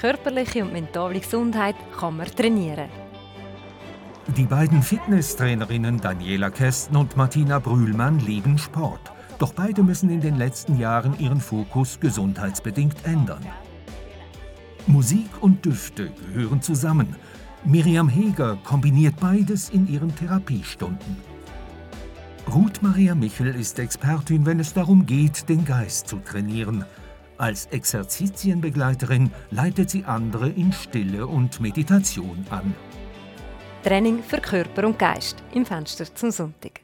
Körperliche und mentale Gesundheit kann man trainieren. Die beiden Fitnesstrainerinnen Daniela Kästen und Martina Brühlmann lieben Sport. Doch beide müssen in den letzten Jahren ihren Fokus gesundheitsbedingt ändern. Musik und Düfte gehören zusammen. Miriam Heger kombiniert beides in ihren Therapiestunden. Ruth Maria Michel ist Expertin, wenn es darum geht, den Geist zu trainieren. Als Exerzitienbegleiterin leitet sie andere in Stille und Meditation an. Training für Körper und Geist im Fenster zum Sonntag.